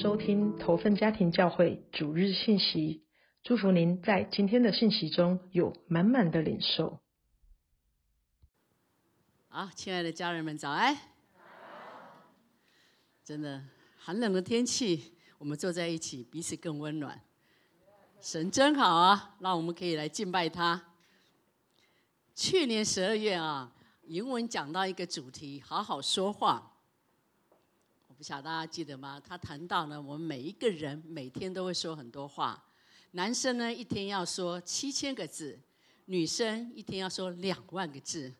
收听投份家庭教会主日信息，祝福您在今天的信息中有满满的领受。好，亲爱的家人们，早安！真的寒冷的天气，我们坐在一起，彼此更温暖。神真好啊，让我们可以来敬拜他。去年十二月啊，英文讲到一个主题，好好说话。不晓得大家记得吗？他谈到呢，我们每一个人每天都会说很多话。男生呢，一天要说七千个字；女生一天要说两万个字。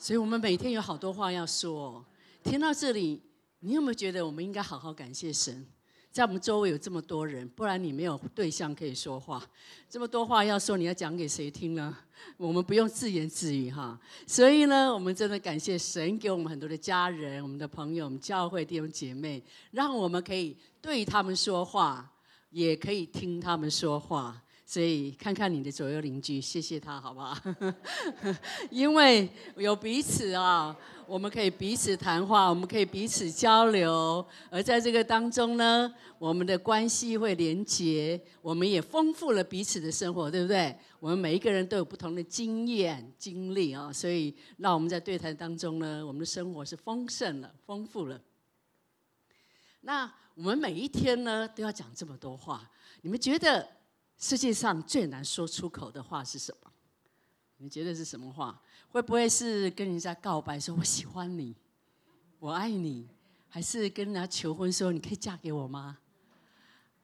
所以我们每天有好多话要说。听到这里，你有没有觉得我们应该好好感谢神？在我们周围有这么多人，不然你没有对象可以说话。这么多话要说，你要讲给谁听呢？我们不用自言自语哈。所以呢，我们真的感谢神给我们很多的家人、我们的朋友、我们教会弟兄姐妹，让我们可以对他们说话，也可以听他们说话。所以看看你的左右邻居，谢谢他好不好？因为有彼此啊。我们可以彼此谈话，我们可以彼此交流，而在这个当中呢，我们的关系会连结，我们也丰富了彼此的生活，对不对？我们每一个人都有不同的经验、经历啊，所以让我们在对谈当中呢，我们的生活是丰盛了、丰富了。那我们每一天呢，都要讲这么多话，你们觉得世界上最难说出口的话是什么？你觉得是什么话？会不会是跟人家告白说“我喜欢你，我爱你”，还是跟人家求婚说“你可以嫁给我吗”？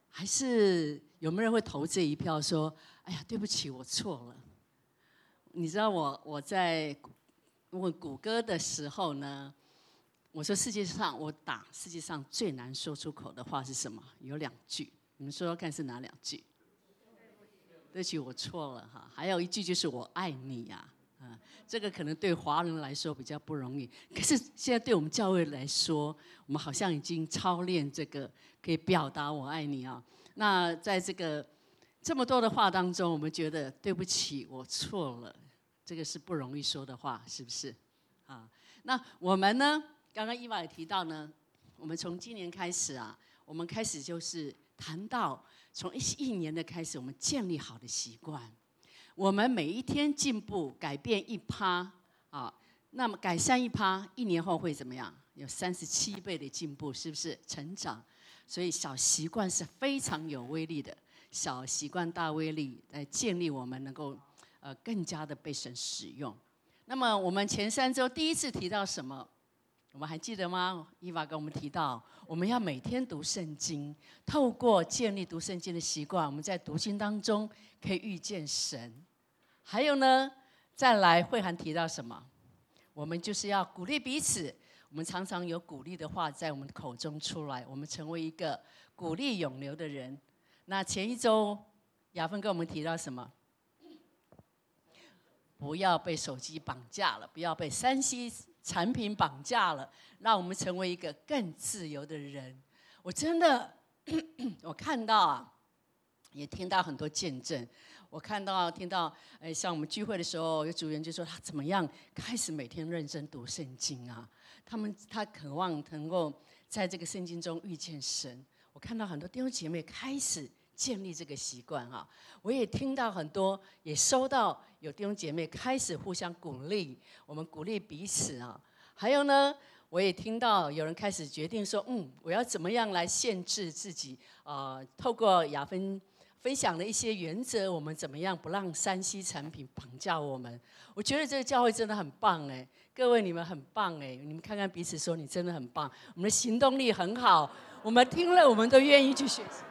还是有没有人会投这一票说“哎呀，对不起，我错了”？你知道我我在问谷歌的时候呢，我说世界上我打世界上最难说出口的话是什么？有两句，你们说说看是哪两句？对不起，我错了哈。还有一句就是“我爱你”呀。啊，这个可能对华人来说比较不容易，可是现在对我们教会来说，我们好像已经操练这个可以表达我爱你啊。那在这个这么多的话当中，我们觉得对不起，我错了，这个是不容易说的话，是不是？啊，那我们呢？刚刚伊娃也提到呢，我们从今年开始啊，我们开始就是谈到从一一年的开始，我们建立好的习惯。我们每一天进步改变一趴啊，那么改善一趴，一年后会怎么样？有三十七倍的进步，是不是成长？所以小习惯是非常有威力的，小习惯大威力来建立我们能够呃更加的被神使用。那么我们前三周第一次提到什么？我们还记得吗？伊娃跟我们提到，我们要每天读圣经，透过建立读圣经的习惯，我们在读经当中可以遇见神。还有呢，再来慧涵提到什么？我们就是要鼓励彼此。我们常常有鼓励的话在我们口中出来，我们成为一个鼓励永留的人。那前一周雅芬跟我们提到什么？不要被手机绑架了，不要被山西。产品绑架了，让我们成为一个更自由的人。我真的，我看到啊，也听到很多见证。我看到、听到，哎，像我们聚会的时候，有主人就说他怎么样开始每天认真读圣经啊？他们他渴望能够在这个圣经中遇见神。我看到很多弟兄姐妹开始。建立这个习惯哈，我也听到很多，也收到有弟兄姐妹开始互相鼓励，我们鼓励彼此啊。还有呢，我也听到有人开始决定说，嗯，我要怎么样来限制自己啊？透过雅芬分享了一些原则，我们怎么样不让山西产品绑架我们？我觉得这个教会真的很棒哎，各位你们很棒哎，你们看看彼此说，你真的很棒，我们的行动力很好，我们听了我们都愿意去学习。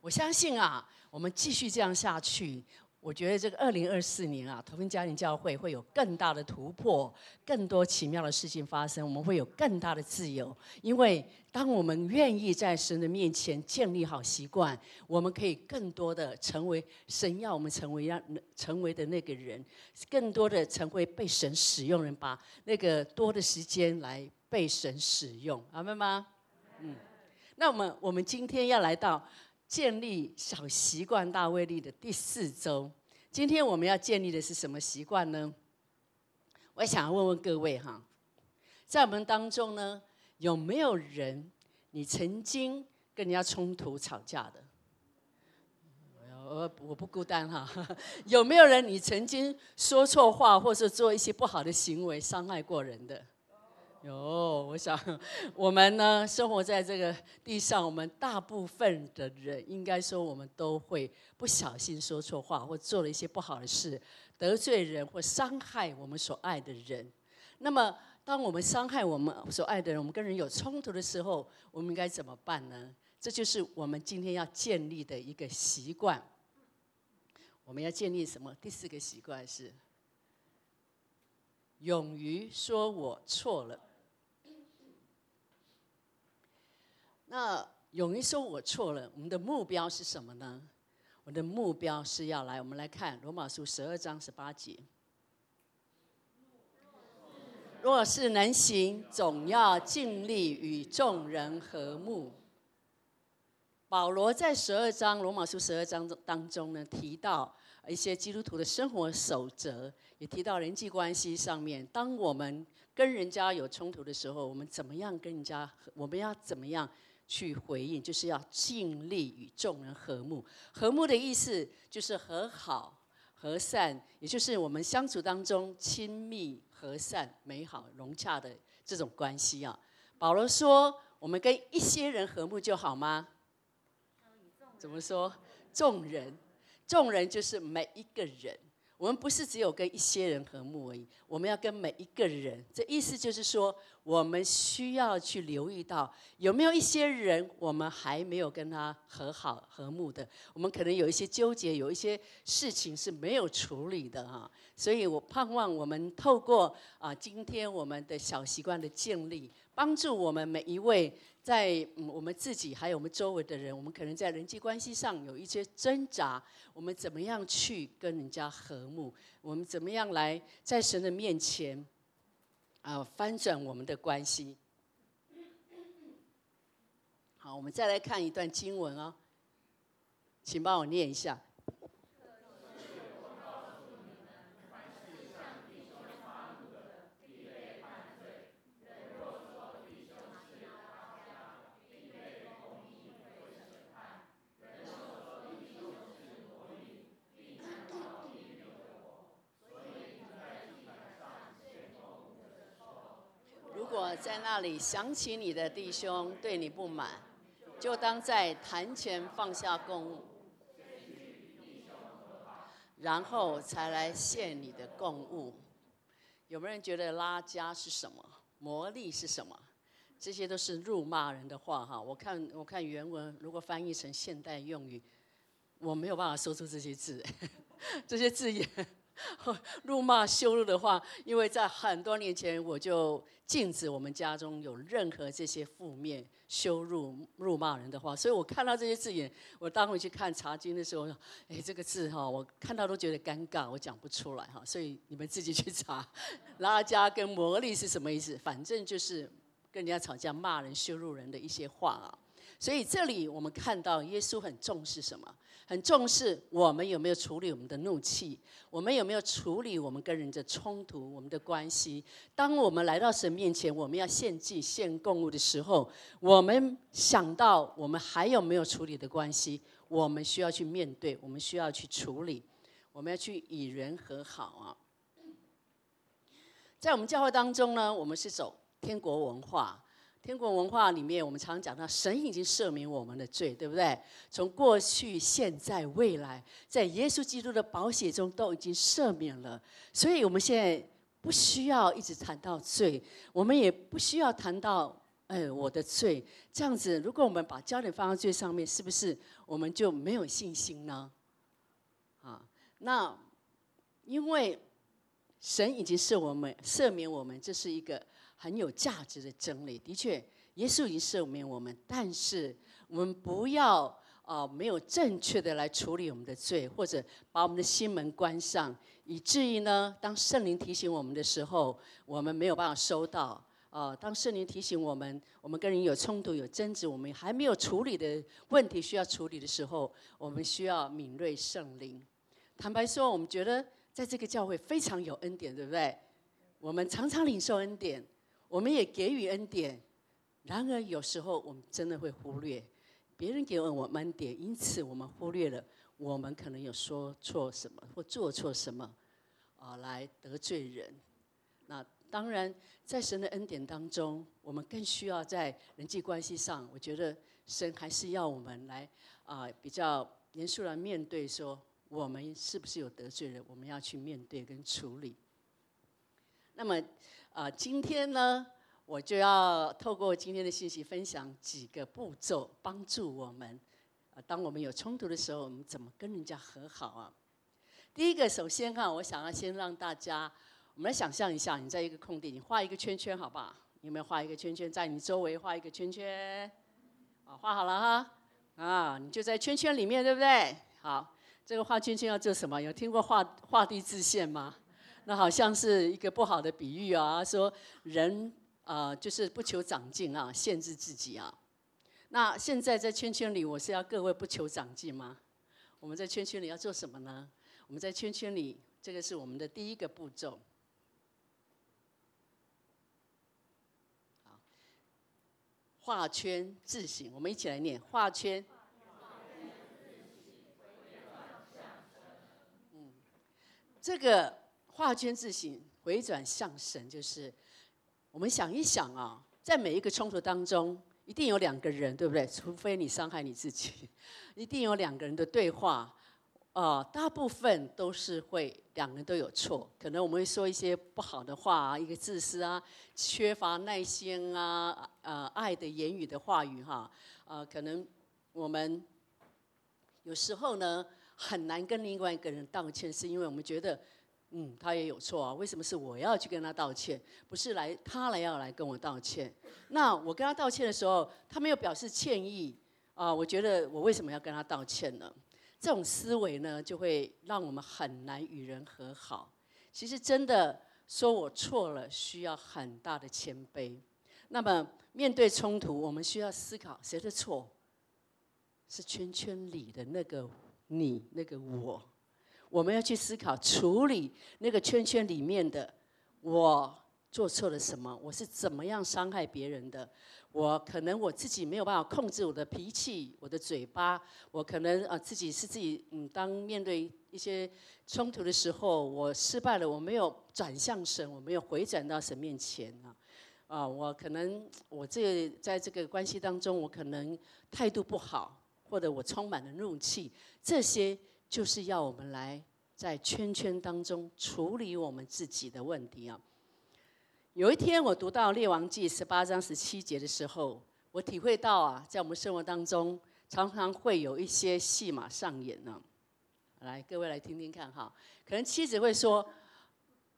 我相信啊，我们继续这样下去，我觉得这个二零二四年啊，投分家庭教会会有更大的突破，更多奇妙的事情发生，我们会有更大的自由。因为当我们愿意在神的面前建立好习惯，我们可以更多的成为神要我们成为让成为的那个人，更多的成为被神使用人，把那个多的时间来被神使用，明白吗？嗯，那我们我们今天要来到。建立小习惯大威力的第四周，今天我们要建立的是什么习惯呢？我想要问问各位哈，在我们当中呢，有没有人你曾经跟人家冲突吵架的？我我不孤单哈。有没有人你曾经说错话，或者做一些不好的行为，伤害过人的？有，我想我们呢，生活在这个地上，我们大部分的人，应该说我们都会不小心说错话，或做了一些不好的事，得罪人或伤害我们所爱的人。那么，当我们伤害我们所爱的人，我们跟人有冲突的时候，我们应该怎么办呢？这就是我们今天要建立的一个习惯。我们要建立什么？第四个习惯是勇于说我错了。那勇于说我错了，我们的目标是什么呢？我的目标是要来，我们来看罗马书十二章十八节。若是能行，总要尽力与众人和睦。保罗在十二章罗马书十二章当中呢，提到一些基督徒的生活守则，也提到人际关系上面。当我们跟人家有冲突的时候，我们怎么样跟人家？我们要怎么样？去回应，就是要尽力与众人和睦。和睦的意思就是和好、和善，也就是我们相处当中亲密、和善、美好、融洽的这种关系啊。保罗说：“我们跟一些人和睦就好吗？”怎么说？众人，众人就是每一个人。我们不是只有跟一些人和睦而已，我们要跟每一个人。这意思就是说，我们需要去留意到有没有一些人，我们还没有跟他和好和睦的。我们可能有一些纠结，有一些事情是没有处理的哈。所以我盼望我们透过啊，今天我们的小习惯的建立，帮助我们每一位。在嗯我们自己还有我们周围的人，我们可能在人际关系上有一些挣扎。我们怎么样去跟人家和睦？我们怎么样来在神的面前啊翻转我们的关系？好，我们再来看一段经文哦，请帮我念一下。那里想起你的弟兄对你不满，就当在坛前放下供物，然后才来献你的供物。有没有人觉得拉加是什么？魔力是什么？这些都是辱骂人的话哈。我看我看原文，如果翻译成现代用语，我没有办法说出这些字，这些字眼。辱骂、羞辱的话，因为在很多年前我就禁止我们家中有任何这些负面、羞辱、辱骂人的话，所以我看到这些字眼，我当回去看查经的时候，哎，这个字哈，我看到都觉得尴尬，我讲不出来哈，所以你们自己去查，拉加跟魔力是什么意思？反正就是跟人家吵架、骂人、羞辱人的一些话啊。所以这里我们看到耶稣很重视什么？很重视我们有没有处理我们的怒气，我们有没有处理我们跟人的冲突、我们的关系。当我们来到神面前，我们要献祭、献供物的时候，我们想到我们还有没有处理的关系，我们需要去面对，我们需要去处理，我们要去与人和好啊。在我们教会当中呢，我们是走天国文化。天国文化里面，我们常讲到神已经赦免我们的罪，对不对？从过去、现在、未来，在耶稣基督的宝血中都已经赦免了。所以，我们现在不需要一直谈到罪，我们也不需要谈到哎我的罪。这样子，如果我们把焦点放在罪上面，是不是我们就没有信心呢？啊，那因为神已经赦我们、赦免我们，这是一个。很有价值的真理，的确，耶稣已经赦免我们，但是我们不要啊，没有正确的来处理我们的罪，或者把我们的心门关上，以至于呢，当圣灵提醒我们的时候，我们没有办法收到啊。当圣灵提醒我们，我们跟人有冲突、有争执，我们还没有处理的问题需要处理的时候，我们需要敏锐圣灵。坦白说，我们觉得在这个教会非常有恩典，对不对？我们常常领受恩典。我们也给予恩典，然而有时候我们真的会忽略别人给我们恩典，因此我们忽略了我们可能有说错什么或做错什么，啊，来得罪人。那当然，在神的恩典当中，我们更需要在人际关系上，我觉得神还是要我们来啊，比较严肃来面对，说我们是不是有得罪人，我们要去面对跟处理。那么。啊，今天呢，我就要透过今天的信息分享几个步骤，帮助我们，啊，当我们有冲突的时候，我们怎么跟人家和好啊？第一个，首先哈，我想要先让大家，我们来想象一下，你在一个空地，你画一个圈圈，好不好？有没有画一个圈圈，在你周围画一个圈圈？啊，画好了哈，啊，你就在圈圈里面，对不对？好，这个画圈圈要做什么？有听过画画地自限吗？那好像是一个不好的比喻啊，说人啊就是不求长进啊，限制自己啊。那现在在圈圈里，我是要各位不求长进吗？我们在圈圈里要做什么呢？我们在圈圈里，这个是我们的第一个步骤。画圈字形，我们一起来念画圈。这个。画圈自省回转向神，就是我们想一想啊，在每一个冲突当中，一定有两个人，对不对？除非你伤害你自己，一定有两个人的对话，啊，大部分都是会两个人都有错。可能我们会说一些不好的话啊，一个自私啊，缺乏耐心啊，呃，爱的言语的话语哈，呃，可能我们有时候呢很难跟另外一个人道歉，是因为我们觉得。嗯，他也有错啊。为什么是我要去跟他道歉，不是来他来要来跟我道歉？那我跟他道歉的时候，他没有表示歉意啊。我觉得我为什么要跟他道歉呢？这种思维呢，就会让我们很难与人和好。其实真的说我错了，需要很大的谦卑。那么面对冲突，我们需要思考谁的错？是圈圈里的那个你，那个我。我们要去思考处理那个圈圈里面的我做错了什么，我是怎么样伤害别人的？我可能我自己没有办法控制我的脾气，我的嘴巴，我可能啊自己是自己嗯，当面对一些冲突的时候，我失败了，我没有转向神，我没有回转到神面前啊啊，我可能我这在这个关系当中，我可能态度不好，或者我充满了怒气，这些。就是要我们来在圈圈当中处理我们自己的问题啊。有一天我读到《列王记》十八章十七节的时候，我体会到啊，在我们生活当中常常会有一些戏码上演呢。来，各位来听听看哈。可能妻子会说：“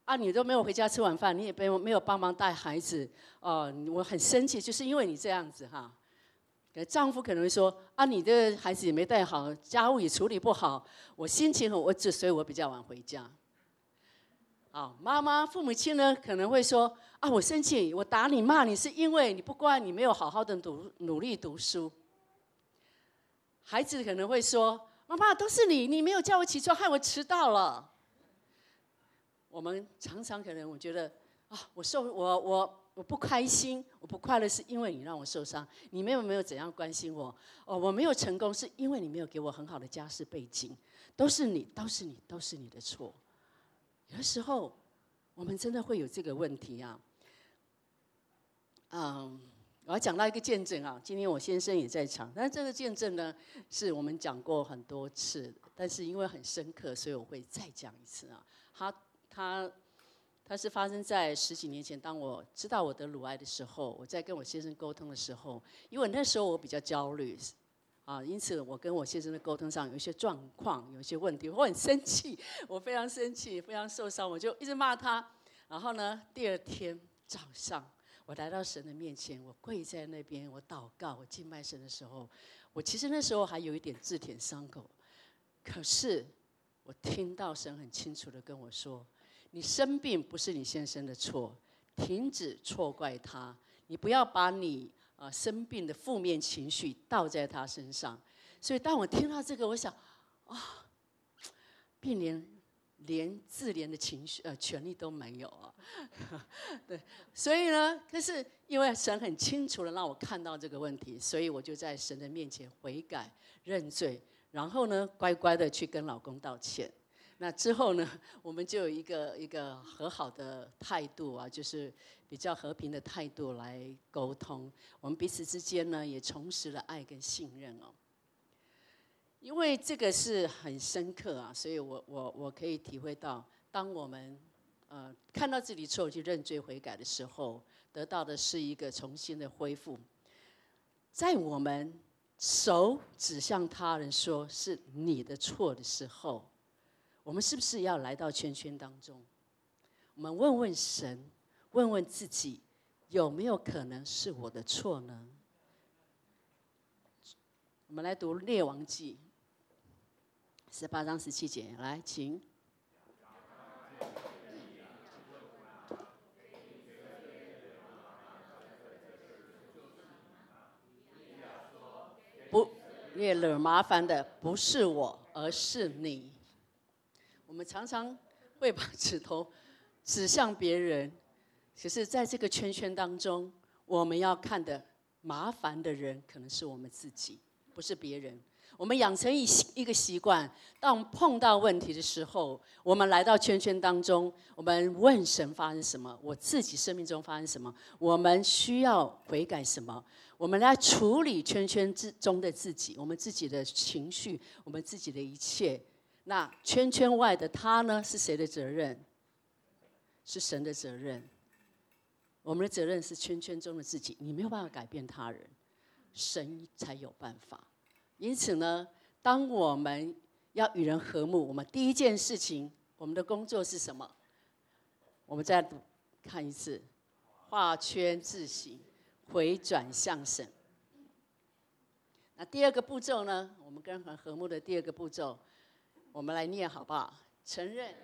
啊，你都没有回家吃晚饭，你也没有没有帮忙带孩子，哦，我很生气，就是因为你这样子哈。”丈夫可能会说：“啊，你的孩子也没带好，家务也处理不好，我心情很，我只所以我比较晚回家。”好，妈妈、父母亲呢可能会说：“啊，我生气，我打你、骂你，是因为你不乖，你没有好好的读努力读书。”孩子可能会说：“妈妈，都是你，你没有叫我起床，害我迟到了。”我们常常可能我觉得啊，我受我我。我不开心，我不快乐，是因为你让我受伤。你们有没有怎样关心我？哦，我没有成功，是因为你没有给我很好的家世背景。都是你，都是你，都是你的错。有的时候，我们真的会有这个问题啊。嗯，我要讲到一个见证啊。今天我先生也在场，但这个见证呢，是我们讲过很多次，但是因为很深刻，所以我会再讲一次啊。他他。它是发生在十几年前，当我知道我得乳癌的时候，我在跟我先生沟通的时候，因为那时候我比较焦虑，啊，因此我跟我先生的沟通上有一些状况，有一些问题，我很生气，我非常生气，非常受伤，我就一直骂他。然后呢，第二天早上，我来到神的面前，我跪在那边，我祷告，我敬拜神的时候，我其实那时候还有一点自舔伤口，可是我听到神很清楚的跟我说。你生病不是你先生的错，停止错怪他。你不要把你啊生病的负面情绪倒在他身上。所以当我听到这个，我想啊，病连连自怜的情绪呃权利都没有啊。对，所以呢，可是因为神很清楚的让我看到这个问题，所以我就在神的面前悔改认罪，然后呢，乖乖的去跟老公道歉。那之后呢，我们就有一个一个和好的态度啊，就是比较和平的态度来沟通。我们彼此之间呢，也重拾了爱跟信任哦。因为这个是很深刻啊，所以我我我可以体会到，当我们呃看到自己错就认罪悔改的时候，得到的是一个重新的恢复。在我们手指向他人说是你的错的时候，我们是不是要来到圈圈当中？我们问问神，问问自己，有没有可能是我的错呢？我们来读《列王记》。十八章十七节，来，请。不，越惹麻烦的不是我，而是你。我们常常会把指头 指向别人，可是在这个圈圈当中，我们要看的麻烦的人，可能是我们自己，不是别人。我们养成一一个习惯，当碰到问题的时候，我们来到圈圈当中，我们问神发生什么？我自己生命中发生什么？我们需要悔改什么？我们来处理圈圈之中的自己，我们自己的情绪，我们自己的一切。那圈圈外的他呢？是谁的责任？是神的责任。我们的责任是圈圈中的自己，你没有办法改变他人，神才有办法。因此呢，当我们要与人和睦，我们第一件事情，我们的工作是什么？我们再看一次，画圈自省，回转向神。那第二个步骤呢？我们跟人和睦的第二个步骤，我们来念好不好？承认。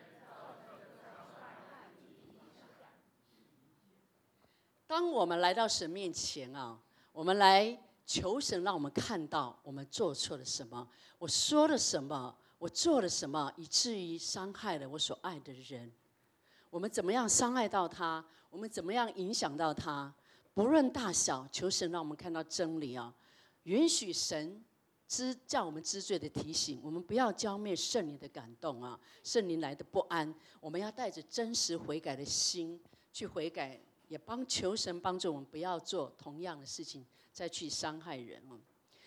当我们来到神面前啊，我们来。求神让我们看到我们做错了什么，我说了什么，我做了什么，以至于伤害了我所爱的人。我们怎么样伤害到他？我们怎么样影响到他？不论大小，求神让我们看到真理啊！允许神知叫我们知罪的提醒，我们不要浇灭圣灵的感动啊！圣灵来的不安，我们要带着真实悔改的心去悔改，也帮求神帮助我们不要做同样的事情。再去伤害人哦，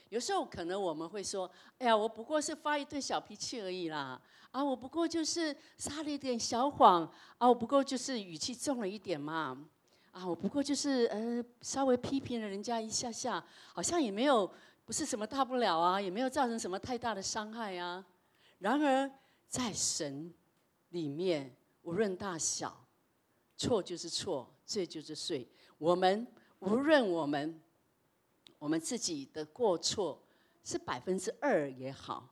有时候可能我们会说：“哎呀，我不过是发一顿小脾气而已啦，啊，我不过就是撒了一点小谎，啊，我不过就是语气重了一点嘛，啊，我不过就是呃稍微批评了人家一下下，好像也没有不是什么大不了啊，也没有造成什么太大的伤害啊。然而在神里面，无论大小，错就是错，罪就是罪。我们无论我们。我们自己的过错是百分之二也好，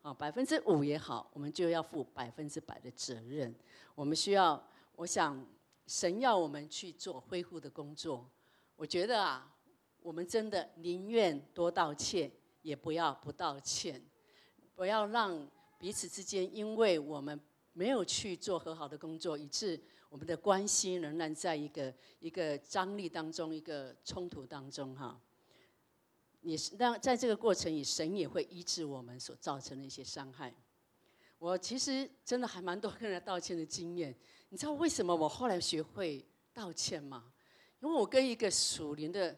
啊，百分之五也好，我们就要负百分之百的责任。我们需要，我想神要我们去做恢复的工作。我觉得啊，我们真的宁愿多道歉，也不要不道歉，不要让彼此之间因为我们没有去做和好的工作，以致我们的关系仍然在一个一个张力当中，一个冲突当中，哈。也是让在这个过程里，神也会医治我们所造成的一些伤害。我其实真的还蛮多跟人道歉的经验。你知道为什么我后来学会道歉吗？因为我跟一个属灵的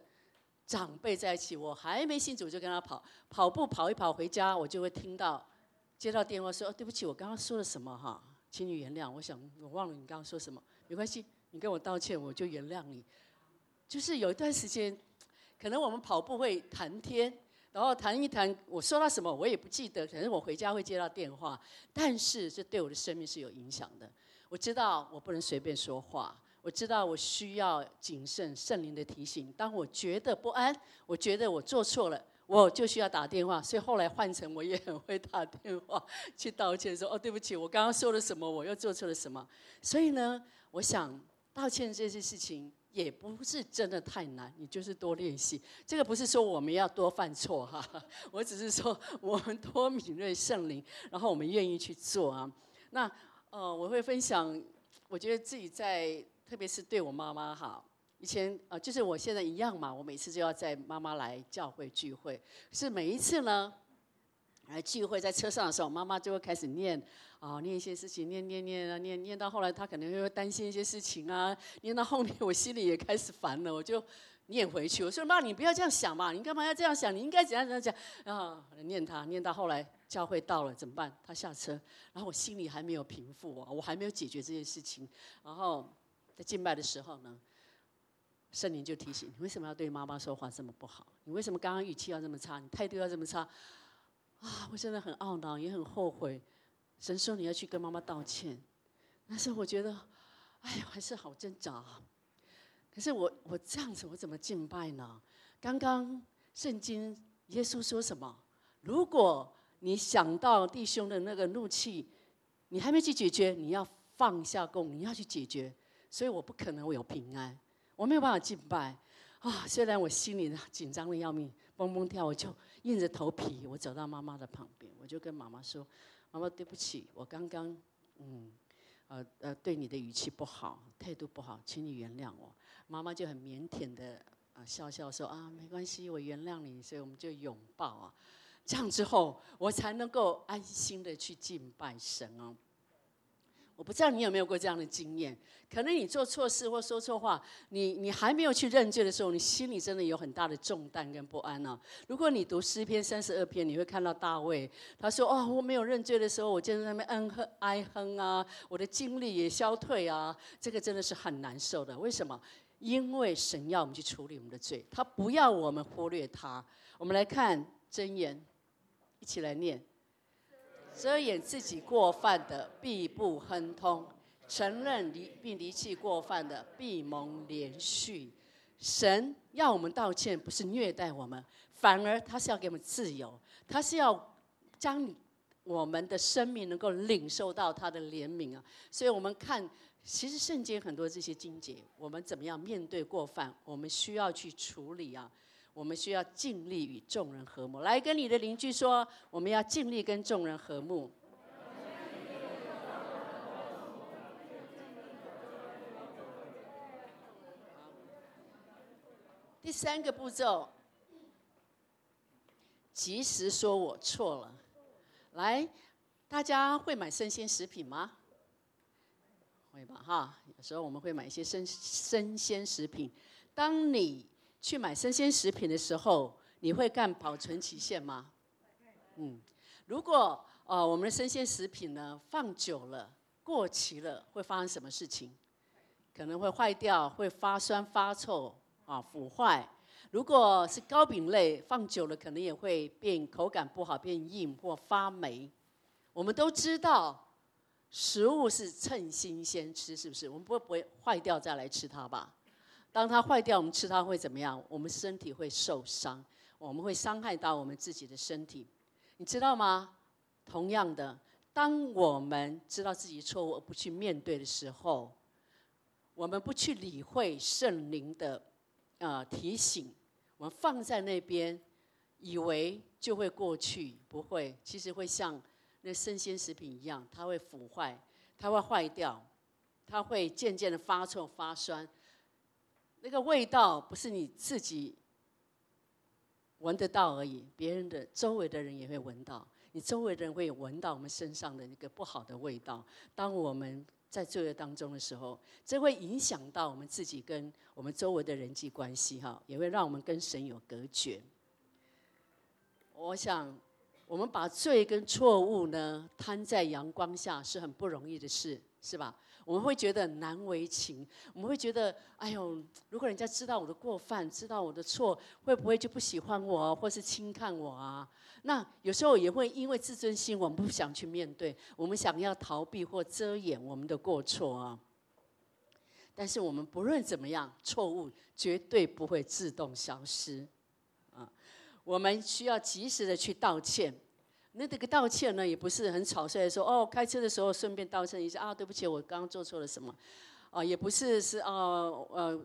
长辈在一起，我还没信主就跟他跑跑步跑一跑回家，我就会听到接到电话说：“哦，对不起，我刚刚说了什么哈，请你原谅。”我想我忘了你刚刚说什么，没关系，你跟我道歉，我就原谅你。就是有一段时间。可能我们跑步会谈天，然后谈一谈，我说到什么我也不记得。可能我回家会接到电话，但是这对我的生命是有影响的。我知道我不能随便说话，我知道我需要谨慎圣灵的提醒。当我觉得不安，我觉得我做错了，我就需要打电话。所以后来换成我也很会打电话去道歉，说哦对不起，我刚刚说了什么，我又做错了什么。所以呢，我想道歉这件事情。也不是真的太难，你就是多练习。这个不是说我们要多犯错哈，我只是说我们多敏锐圣灵，然后我们愿意去做啊。那呃，我会分享，我觉得自己在，特别是对我妈妈哈，以前呃，就是我现在一样嘛，我每次就要在妈妈来教会聚会，是每一次呢，来聚会在车上的时候，妈妈就会开始念啊，念一些事情，念念念啊，念念到后来，她可能会担心一些事情啊，念到后面，我心里也开始烦了，我就。念回去，我说妈，你不要这样想嘛，你干嘛要这样想？你应该怎样怎样讲啊？念他，念到后来教会到了怎么办？他下车，然后我心里还没有平复啊，我还没有解决这件事情。然 后在敬拜的时候呢，圣灵就提醒你为什么要对妈妈说话这么不好？你为什么刚刚语气要这么差？你态度要这么差？啊，我真的很懊恼，也很后悔。神说你要去跟妈妈道歉，但是我觉得，哎呀，还是好挣扎。可是我我这样子我怎么敬拜呢？刚刚圣经耶稣说什么？如果你想到弟兄的那个怒气，你还没去解决，你要放下供，你要去解决。所以我不可能会有平安，我没有办法敬拜啊！虽然我心里紧张的要命，蹦蹦跳，我就硬着头皮，我走到妈妈的旁边，我就跟妈妈说：“妈妈，对不起，我刚刚嗯呃呃对你的语气不好，态度不好，请你原谅我。”妈妈就很腼腆的啊笑笑说啊没关系我原谅你所以我们就拥抱啊这样之后我才能够安心的去敬拜神哦。我不知道你有没有过这样的经验？可能你做错事或说错话，你你还没有去认罪的时候，你心里真的有很大的重担跟不安呢。如果你读诗篇三十二篇，你会看到大卫他说哦我没有认罪的时候，我就在那边嗯哼哀哼啊，我的精力也消退啊，这个真的是很难受的。为什么？因为神要我们去处理我们的罪，他不要我们忽略他。我们来看箴言，一起来念：遮掩自己过犯的，必不亨通；承认离并离弃过犯的，必蒙连续。神要我们道歉，不是虐待我们，反而他是要给我们自由，他是要将我们的生命能够领受到他的怜悯啊！所以我们看。其实圣经很多这些经节，我们怎么样面对过犯？我们需要去处理啊！我们需要尽力与众人和睦。来跟你的邻居说，我们要尽力跟众人和睦。第三个步骤，及时说我错了。来，大家会买生鲜食品吗？会吧，哈，有时候我们会买一些生生鲜食品。当你去买生鲜食品的时候，你会看保存期限吗？嗯，如果呃我们的生鲜食品呢放久了、过期了，会发生什么事情？可能会坏掉，会发酸、发臭啊，腐坏。如果是糕饼类，放久了可能也会变口感不好，变硬或发霉。我们都知道。食物是趁新鲜吃，是不是？我们不会不会坏掉再来吃它吧？当它坏掉，我们吃它会怎么样？我们身体会受伤，我们会伤害到我们自己的身体，你知道吗？同样的，当我们知道自己错误而不去面对的时候，我们不去理会圣灵的呃提醒，我们放在那边，以为就会过去，不会，其实会像。那生鲜食品一样，它会腐坏，它会坏掉，它会渐渐的发臭发酸。那个味道不是你自己闻得到而已，别人的周围的人也会闻到。你周围的人会闻到我们身上的那个不好的味道。当我们在罪恶当中的时候，这会影响到我们自己跟我们周围的人际关系，哈，也会让我们跟神有隔绝。我想。我们把罪跟错误呢摊在阳光下是很不容易的事，是吧？我们会觉得难为情，我们会觉得，哎呦，如果人家知道我的过犯，知道我的错，会不会就不喜欢我，或是轻看我啊？那有时候也会因为自尊心，我们不想去面对，我们想要逃避或遮掩我们的过错啊。但是我们不论怎么样，错误绝对不会自动消失啊。我们需要及时的去道歉，那这个道歉呢，也不是很草率的说哦，开车的时候顺便道歉一下啊，对不起，我刚刚做错了什么，啊，也不是是啊呃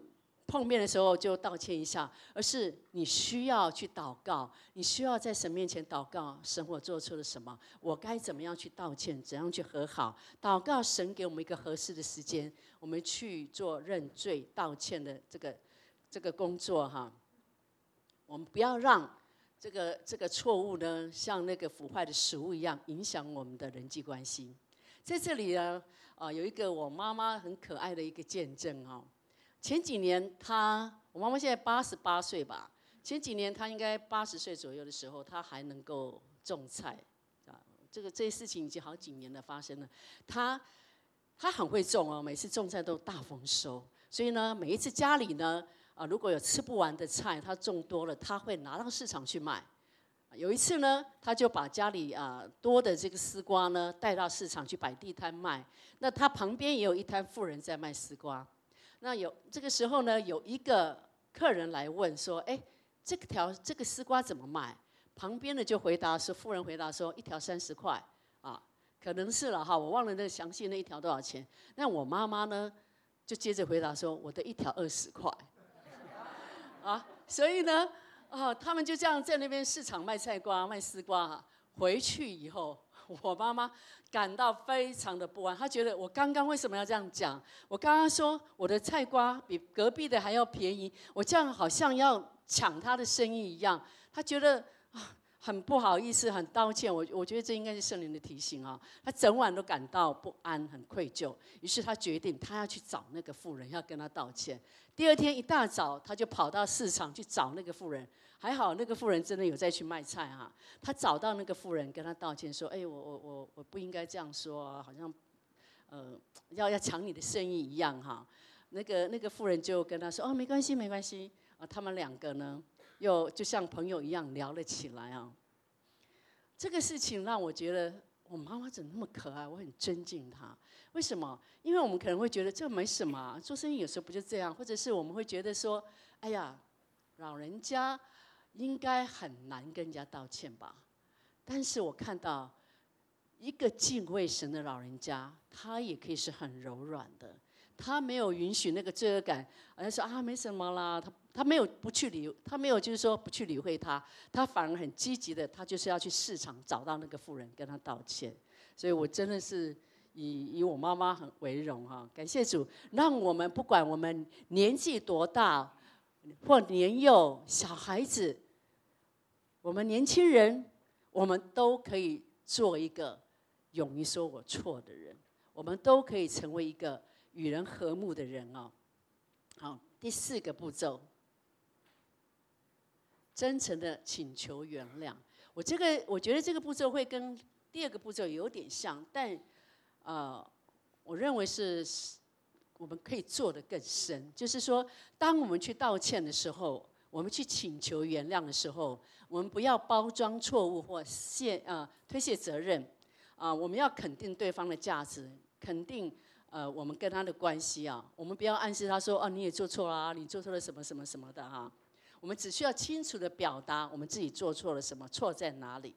碰面的时候就道歉一下，而是你需要去祷告，你需要在神面前祷告，神我做错了什么，我该怎么样去道歉，怎样去和好？祷告神给我们一个合适的时间，我们去做认罪道歉的这个这个工作哈。我们不要让这个这个错误呢，像那个腐坏的食物一样，影响我们的人际关系。在这里呢，啊，有一个我妈妈很可爱的一个见证哈。前几年，她我妈妈现在八十八岁吧。前几年，她应该八十岁左右的时候，她还能够种菜啊。这个这些事情已经好几年了发生了。她她很会种哦，每次种菜都大丰收。所以呢，每一次家里呢啊，如果有吃不完的菜，他种多了，他会拿到市场去卖。有一次呢，他就把家里啊多的这个丝瓜呢带到市场去摆地摊卖。那他旁边也有一摊富人在卖丝瓜。那有这个时候呢，有一个客人来问说：“哎，这条这个丝瓜怎么卖？”旁边的就回答说富人回答说：“一条三十块啊，可能是了哈，我忘了那详细那一条多少钱。”那我妈妈呢，就接着回答说：“我的一条二十块。”啊，所以呢，啊，他们就这样在那边市场卖菜瓜、卖丝瓜哈。回去以后。我妈妈感到非常的不安，她觉得我刚刚为什么要这样讲？我刚刚说我的菜瓜比隔壁的还要便宜，我这样好像要抢他的生意一样。她觉得很不好意思，很道歉。我我觉得这应该是圣灵的提醒啊。他整晚都感到不安，很愧疚。于是他决定，他要去找那个妇人，要跟他道歉。第二天一大早，他就跑到市场去找那个妇人。还好那个妇人真的有在去卖菜哈，他找到那个妇人跟他道歉说：“哎，我我我我不应该这样说，好像，呃，要要抢你的生意一样哈。”那个那个妇人就跟他说：“哦，没关系没关系。”啊，他们两个呢又就像朋友一样聊了起来啊。这个事情让我觉得我妈妈怎么那么可爱，我很尊敬她。为什么？因为我们可能会觉得这没什么，做生意有时候不就这样，或者是我们会觉得说：“哎呀，老人家。”应该很难跟人家道歉吧？但是我看到一个敬畏神的老人家，他也可以是很柔软的。他没有允许那个罪恶感，好像说啊没什么啦。他他没有不去理，他没有就是说不去理会他，他反而很积极的，他就是要去市场找到那个妇人跟他道歉。所以我真的是以以我妈妈很为荣哈，感谢主，让我们不管我们年纪多大或年幼，小孩子。我们年轻人，我们都可以做一个勇于说我错的人，我们都可以成为一个与人和睦的人哦。好，第四个步骤，真诚的请求原谅。我这个我觉得这个步骤会跟第二个步骤有点像，但呃，我认为是我们可以做的更深。就是说，当我们去道歉的时候。我们去请求原谅的时候，我们不要包装错误或卸啊推卸责任啊，我们要肯定对方的价值，肯定呃我们跟他的关系啊，我们不要暗示他说哦你也做错了，你做错了什么什么什么的哈，我们只需要清楚的表达我们自己做错了什么，错在哪里。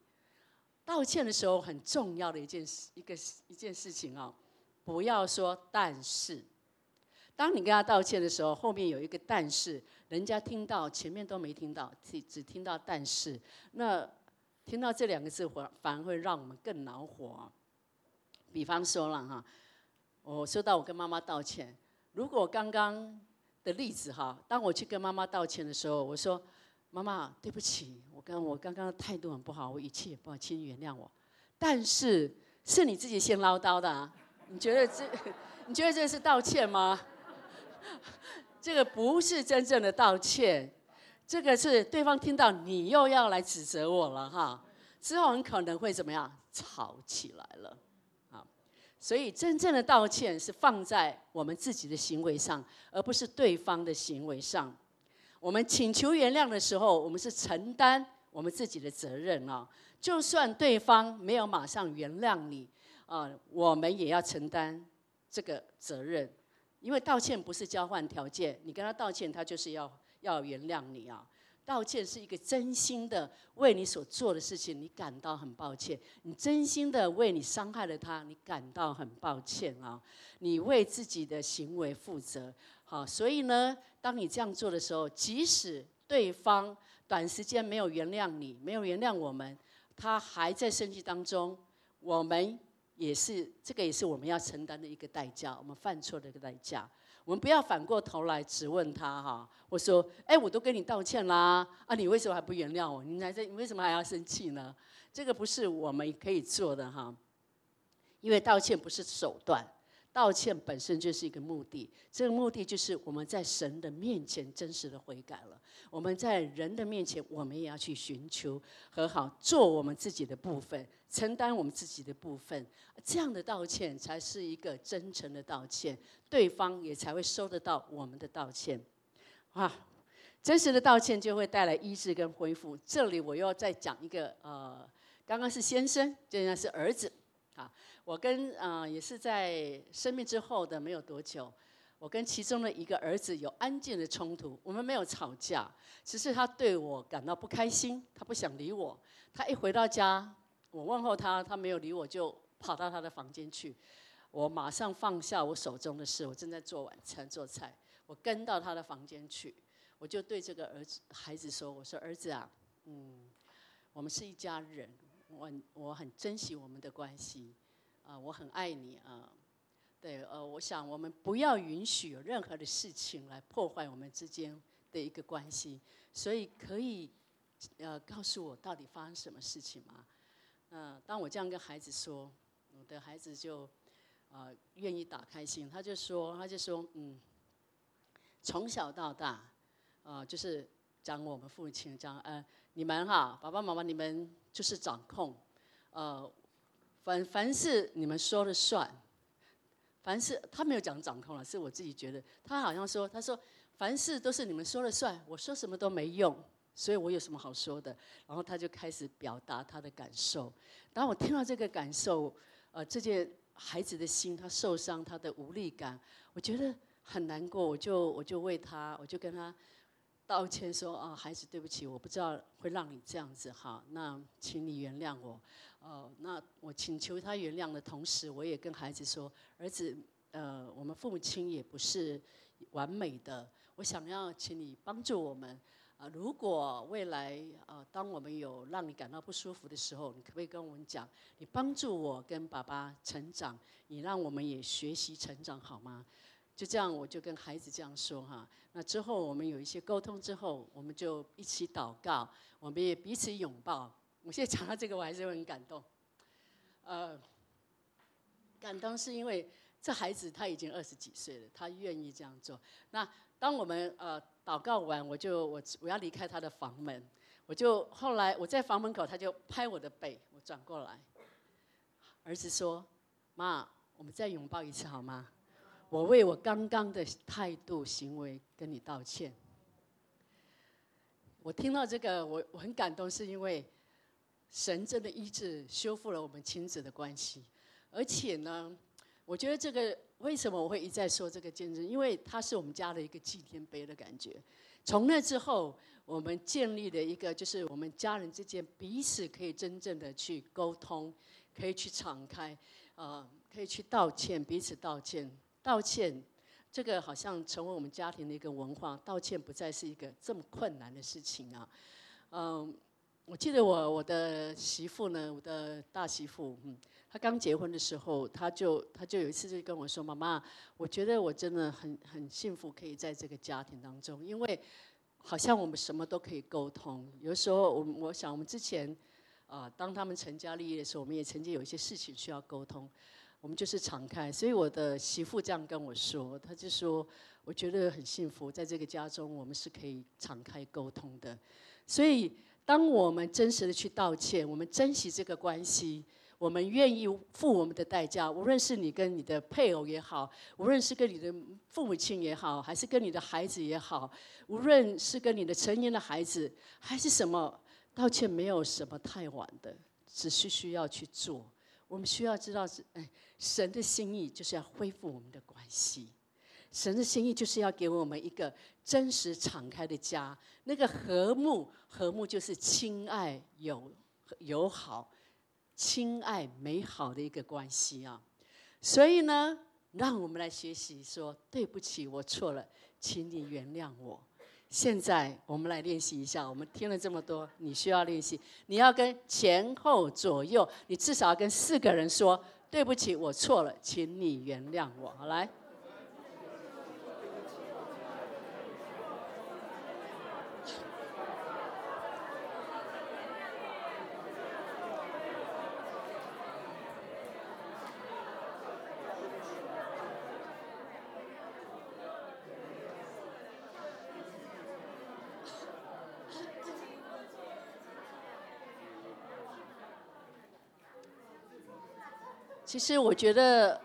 道歉的时候很重要的一件事，一个一件事情啊，不要说但是。当你跟他道歉的时候，后面有一个但是，人家听到前面都没听到，只只听到但是，那听到这两个字反反而会让我们更恼火。比方说了哈，我说到我跟妈妈道歉，如果刚刚的例子哈，当我去跟妈妈道歉的时候，我说妈妈对不起，我跟我刚刚态度很不好，我语气也不好，请原谅我。但是是你自己先唠叨的，啊，你觉得这 你觉得这是道歉吗？这个不是真正的道歉，这个是对方听到你又要来指责我了哈，之后很可能会怎么样吵起来了？所以真正的道歉是放在我们自己的行为上，而不是对方的行为上。我们请求原谅的时候，我们是承担我们自己的责任啊。就算对方没有马上原谅你啊，我们也要承担这个责任。因为道歉不是交换条件，你跟他道歉，他就是要要原谅你啊。道歉是一个真心的为你所做的事情，你感到很抱歉。你真心的为你伤害了他，你感到很抱歉啊。你为自己的行为负责，好，所以呢，当你这样做的时候，即使对方短时间没有原谅你，没有原谅我们，他还在生气当中，我们也是这个也是我们要承担的一个代价，我们犯错的一个代价。我们不要反过头来质问他哈，我说，哎，我都跟你道歉啦，啊，你为什么还不原谅我？你还在，你为什么还要生气呢？这个不是我们可以做的哈，因为道歉不是手段。道歉本身就是一个目的，这个目的就是我们在神的面前真实的悔改了。我们在人的面前，我们也要去寻求和好，做我们自己的部分，承担我们自己的部分。这样的道歉才是一个真诚的道歉，对方也才会收得到我们的道歉。啊，真实的道歉就会带来医治跟恢复。这里我又要再讲一个，呃，刚刚是先生，现在是儿子，啊。我跟啊也是在生命之后的没有多久，我跟其中的一个儿子有安静的冲突，我们没有吵架，只是他对我感到不开心，他不想理我。他一回到家，我问候他，他没有理我，就跑到他的房间去。我马上放下我手中的事，我正在做晚餐做菜，我跟到他的房间去，我就对这个儿子孩子说：“我说儿子啊，嗯，我们是一家人，我我很珍惜我们的关系。”啊，我很爱你啊！对，呃，我想我们不要允许有任何的事情来破坏我们之间的一个关系，所以可以呃告诉我到底发生什么事情吗？嗯，当我这样跟孩子说，我的孩子就啊愿意打开心，他就说，他就说，嗯，从小到大啊，就是讲我们父亲讲，呃，你们哈，爸爸妈妈你们就是掌控，呃。凡凡是你们说了算，凡是他没有讲掌控了，是我自己觉得他好像说，他说凡事都是你们说了算，我说什么都没用，所以我有什么好说的？然后他就开始表达他的感受。当我听到这个感受，呃，这件孩子的心他受伤，他的无力感，我觉得很难过，我就我就为他，我就跟他道歉说啊，孩子对不起，我不知道会让你这样子哈，那请你原谅我。哦，那我请求他原谅的同时，我也跟孩子说：“儿子，呃，我们父母亲也不是完美的。我想要请你帮助我们。啊，如果未来啊，当我们有让你感到不舒服的时候，你可不可以跟我们讲？你帮助我跟爸爸成长，你让我们也学习成长，好吗？就这样，我就跟孩子这样说哈。那之后我们有一些沟通之后，我们就一起祷告，我们也彼此拥抱。”我现在讲到这个，我还是会很感动。呃，感动是因为这孩子他已经二十几岁了，他愿意这样做。那当我们呃祷告完，我就我我要离开他的房门，我就后来我在房门口，他就拍我的背，我转过来，儿子说：“妈，我们再拥抱一次好吗？我为我刚刚的态度行为跟你道歉。”我听到这个，我我很感动，是因为。神真的医治、修复了我们亲子的关系，而且呢，我觉得这个为什么我会一再说这个见证？因为它是我们家的一个祭天碑的感觉。从那之后，我们建立了一个，就是我们家人之间彼此可以真正的去沟通，可以去敞开，呃，可以去道歉，彼此道歉。道歉，这个好像成为我们家庭的一个文化。道歉不再是一个这么困难的事情啊，嗯。我记得我我的媳妇呢，我的大媳妇，嗯，她刚结婚的时候，她就她就有一次就跟我说：“妈妈，我觉得我真的很很幸福，可以在这个家庭当中，因为好像我们什么都可以沟通。有时候，我我想我们之前啊，当他们成家立业的时候，我们也曾经有一些事情需要沟通，我们就是敞开。所以我的媳妇这样跟我说，她就说：我觉得很幸福，在这个家中，我们是可以敞开沟通的。所以。当我们真实的去道歉，我们珍惜这个关系，我们愿意付我们的代价。无论是你跟你的配偶也好，无论是跟你的父母亲也好，还是跟你的孩子也好，无论是跟你的成年的孩子，还是什么，道歉没有什么太晚的，只是需要去做。我们需要知道是，哎，神的心意就是要恢复我们的关系。神的心意就是要给我们一个真实敞开的家，那个和睦，和睦就是亲爱友友好、亲爱美好的一个关系啊。所以呢，让我们来学习说对不起，我错了，请你原谅我。现在我们来练习一下，我们听了这么多，你需要练习，你要跟前后左右，你至少要跟四个人说对不起，我错了，请你原谅我。好来。其实我觉得，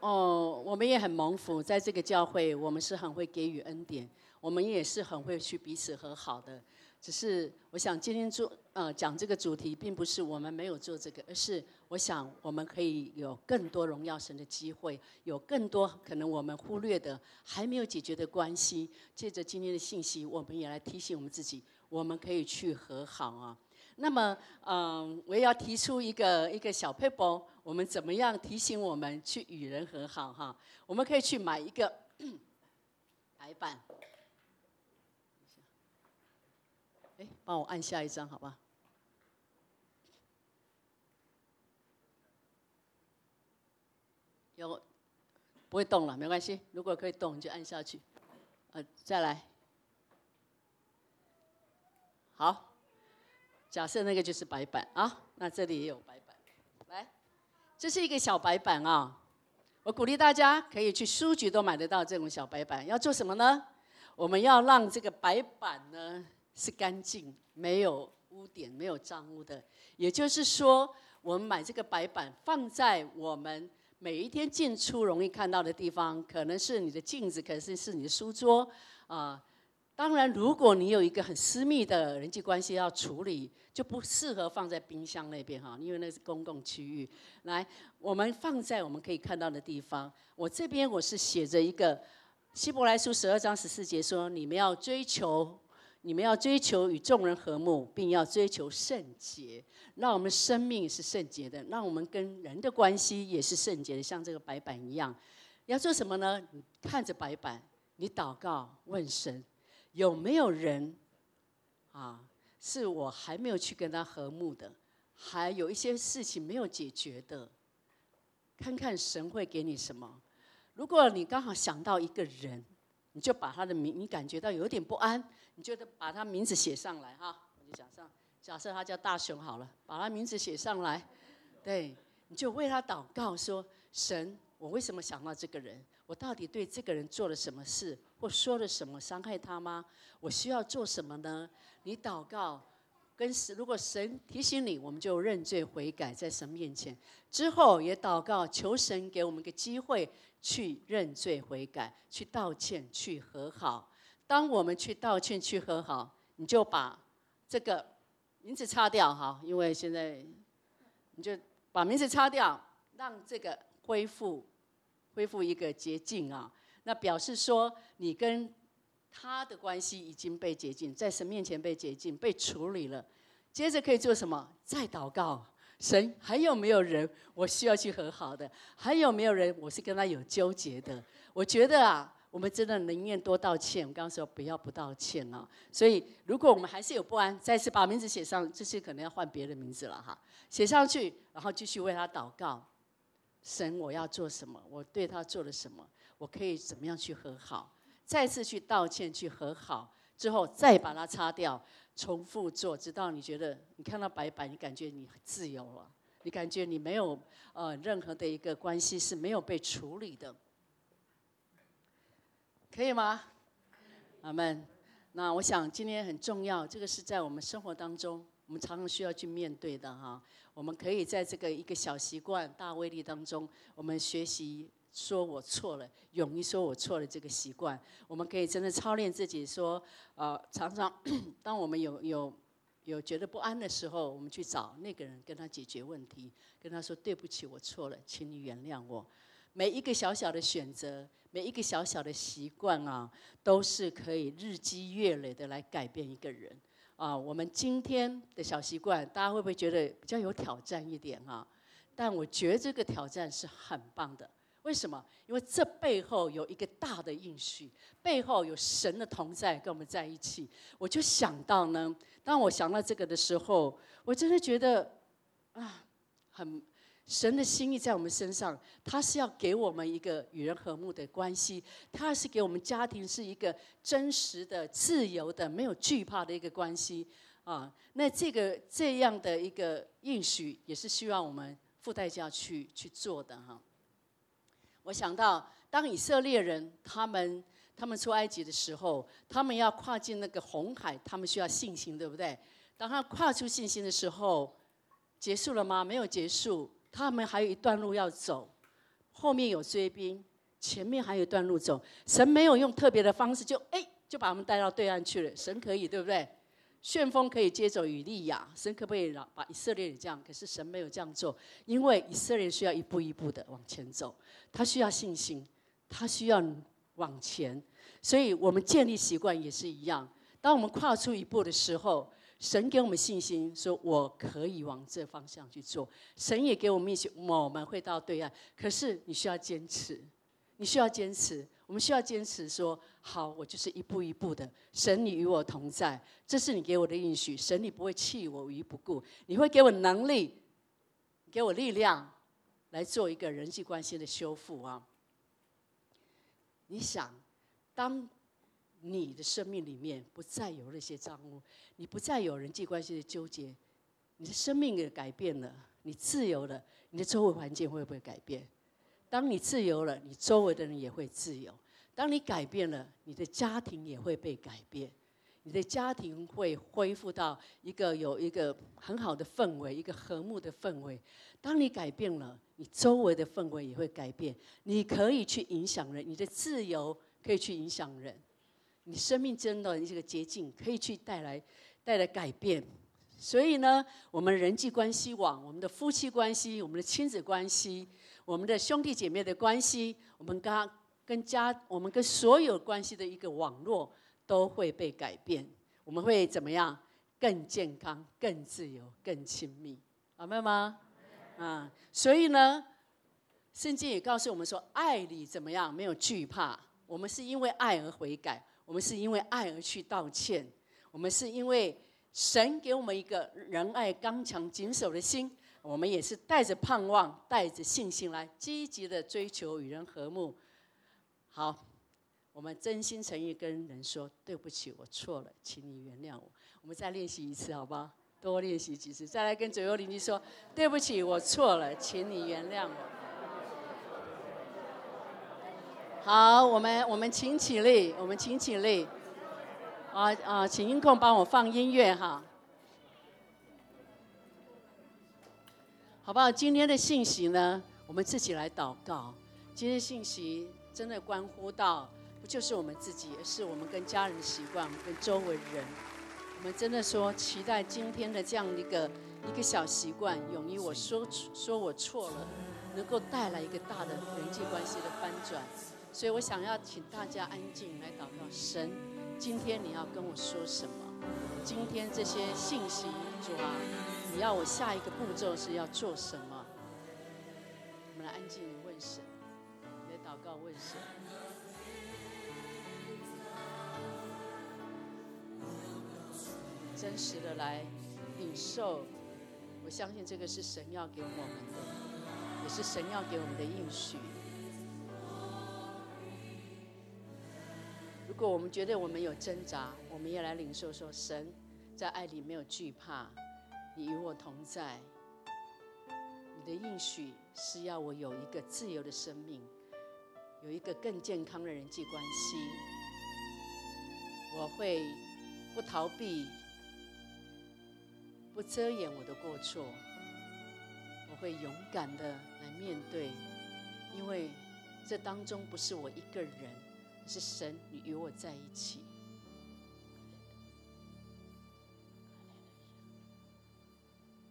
哦，我们也很蒙福，在这个教会，我们是很会给予恩典，我们也是很会去彼此和好的。只是我想今天做呃讲这个主题，并不是我们没有做这个，而是我想我们可以有更多荣耀神的机会，有更多可能我们忽略的还没有解决的关系。借着今天的信息，我们也来提醒我们自己，我们可以去和好啊。那么，嗯，我也要提出一个一个小 paper，我们怎么样提醒我们去与人和好哈？我们可以去买一个 白板，哎，帮我按下一张，好吧？有不会动了，没关系。如果可以动，你就按下去。呃，再来，好。假设那个就是白板啊，那这里也有白板，来，这是一个小白板啊。我鼓励大家可以去书局都买得到这种小白板。要做什么呢？我们要让这个白板呢是干净、没有污点、没有脏污的。也就是说，我们买这个白板放在我们每一天进出容易看到的地方，可能是你的镜子，可能是是你的书桌啊。当然，如果你有一个很私密的人际关系要处理，就不适合放在冰箱那边哈，因为那是公共区域。来，我们放在我们可以看到的地方。我这边我是写着一个希伯来书十二章十四节说：你们要追求，你们要追求与众人和睦，并要追求圣洁，让我们生命是圣洁的，让我们跟人的关系也是圣洁的，像这个白板一样。要做什么呢？看着白板，你祷告问神。有没有人啊？是我还没有去跟他和睦的，还有一些事情没有解决的。看看神会给你什么。如果你刚好想到一个人，你就把他的名，你感觉到有点不安，你就把他名字写上来哈。我就讲上，假设他叫大雄好了，把他名字写上来。对，你就为他祷告说：神，我为什么想到这个人？我到底对这个人做了什么事，或说了什么伤害他吗？我需要做什么呢？你祷告，跟神，如果神提醒你，我们就认罪悔改，在神面前。之后也祷告，求神给我们个机会去认罪悔改，去道歉，去和好。当我们去道歉、去和好，你就把这个名字擦掉哈，因为现在你就把名字擦掉，让这个恢复。恢复一个捷径啊，那表示说你跟他的关系已经被洁净，在神面前被洁净、被处理了。接着可以做什么？再祷告，神还有没有人我需要去和好的？还有没有人我是跟他有纠结的？我觉得啊，我们真的宁愿多道歉。我刚刚说不要不道歉啊。所以如果我们还是有不安，再次把名字写上，这些可能要换别的名字了哈。写上去，然后继续为他祷告。神，我要做什么？我对他做了什么？我可以怎么样去和好？再次去道歉，去和好之后，再把它擦掉，重复做，直到你觉得你看到白板，你感觉你自由了，你感觉你没有呃任何的一个关系是没有被处理的，可以吗？阿门。那我想今天很重要，这个是在我们生活当中。我们常常需要去面对的哈，我们可以在这个一个小习惯大威力当中，我们学习说我错了，勇于说我错了这个习惯，我们可以真的操练自己说，呃，常常 当我们有有有觉得不安的时候，我们去找那个人跟他解决问题，跟他说对不起，我错了，请你原谅我。每一个小小的选择，每一个小小的习惯啊，都是可以日积月累的来改变一个人。啊，我们今天的小习惯，大家会不会觉得比较有挑战一点啊？但我觉得这个挑战是很棒的。为什么？因为这背后有一个大的应许，背后有神的同在跟我们在一起。我就想到呢，当我想到这个的时候，我真的觉得啊，很神的心意在我们身上，他是要给我们一个与人和睦的关系，他是给我们家庭是一个真实的、自由的、没有惧怕的一个关系啊。那这个这样的一个应许，也是需要我们付代价去去做的哈。我想到，当以色列人他们他们出埃及的时候，他们要跨进那个红海，他们需要信心，对不对？当他跨出信心的时候，结束了吗？没有结束，他们还有一段路要走，后面有追兵，前面还有一段路走。神没有用特别的方式，就哎就把他们带到对岸去了。神可以，对不对？旋风可以接走以利亚，神可不可以让把以色列人这样？可是神没有这样做，因为以色列需要一步一步的往前走，他需要信心，他需要往前。所以我们建立习惯也是一样。当我们跨出一步的时候，神给我们信心，说我可以往这方向去做。神也给我们一些，我们会到对岸。可是你需要坚持，你需要坚持。我们需要坚持说好，我就是一步一步的。神，你与我同在，这是你给我的应许。神，你不会弃我于不顾，你会给我能力，给我力量，来做一个人际关系的修复啊！你想，当你的生命里面不再有那些障物，你不再有人际关系的纠结，你的生命也改变了，你自由了，你的周围环境会不会改变？当你自由了，你周围的人也会自由；当你改变了，你的家庭也会被改变，你的家庭会恢复到一个有一个很好的氛围，一个和睦的氛围。当你改变了，你周围的氛围也会改变。你可以去影响人，你的自由可以去影响人，你生命中的这个捷径可以去带来带来改变。所以呢，我们人际关系网，我们的夫妻关系，我们的亲子关系。我们的兄弟姐妹的关系，我们跟跟家，我们跟所有关系的一个网络都会被改变。我们会怎么样？更健康、更自由、更亲密，明白吗？啊，所以呢，圣经也告诉我们说，爱里怎么样？没有惧怕。我们是因为爱而悔改，我们是因为爱而去道歉，我们是因为神给我们一个仁爱、刚强、谨守的心。我们也是带着盼望、带着信心来积极的追求与人和睦。好，我们真心诚意跟人说对不起，我错了，请你原谅我。我们再练习一次，好不好？多练习几次，再来跟左右邻居说对不起，我错了，请你原谅我。好，我们我们请起立，我们请起立。啊啊，请音控帮我放音乐哈。好不好？今天的信息呢，我们自己来祷告。今天信息真的关乎到，不就是我们自己，而是我们跟家人的习惯，跟周围人。我们真的说，期待今天的这样一个一个小习惯，勇于我说说我错了，能够带来一个大的人际关系的翻转。所以我想要请大家安静来祷告。神，今天你要跟我说什么？今天这些信息，主啊。你要我下一个步骤是要做什么？我们来安静问神，来祷告问神，真实的来领受。我相信这个是神要给我们的，也是神要给我们的应许。如果我们觉得我们有挣扎，我们也来领受说，神在爱里没有惧怕。你与我同在，你的应许是要我有一个自由的生命，有一个更健康的人际关系。我会不逃避，不遮掩我的过错，我会勇敢的来面对，因为这当中不是我一个人，是神你与我在一起。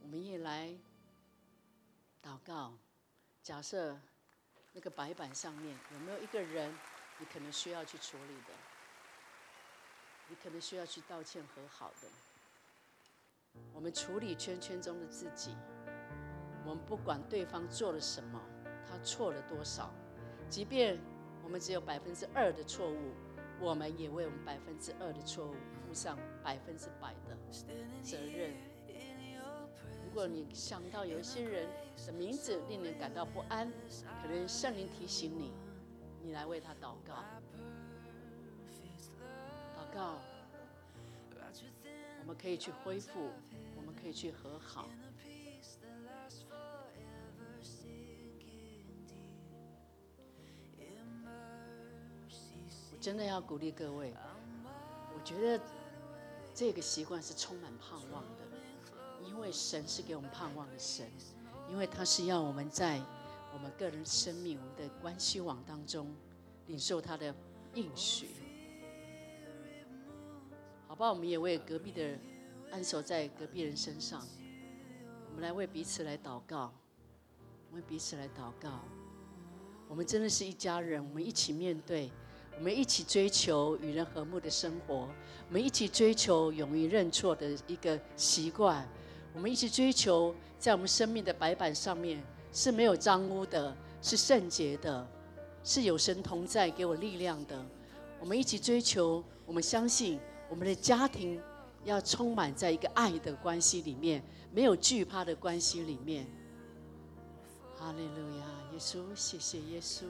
我们也来祷告。假设那个白板上面有没有一个人，你可能需要去处理的，你可能需要去道歉和好的。我们处理圈圈中的自己。我们不管对方做了什么，他错了多少，即便我们只有百分之二的错误，我们也为我们百分之二的错误负上百分之百的责任。如果你想到有一些人的名字令人感到不安，可能圣灵提醒你，你来为他祷告。祷告，我们可以去恢复，我们可以去和好。真的要鼓励各位，我觉得这个习惯是充满盼望的，因为神是给我们盼望的神，因为他是要我们在我们个人生命、我们的关系网当中领受他的应许。好吧，我们也为隔壁的安守在隔壁人身上。我们来为彼此来祷告，为彼此来祷告。我们真的是一家人，我们一起面对，我们一起追求与人和睦的生活，我们一起追求勇于认错的一个习惯，我们一起追求在我们生命的白板上面是没有脏污的，是圣洁的，是有神同在给我力量的。我们一起追求，我们相信。我们的家庭要充满在一个爱的关系里面，没有惧怕的关系里面。哈利路亚，耶稣，谢谢耶稣。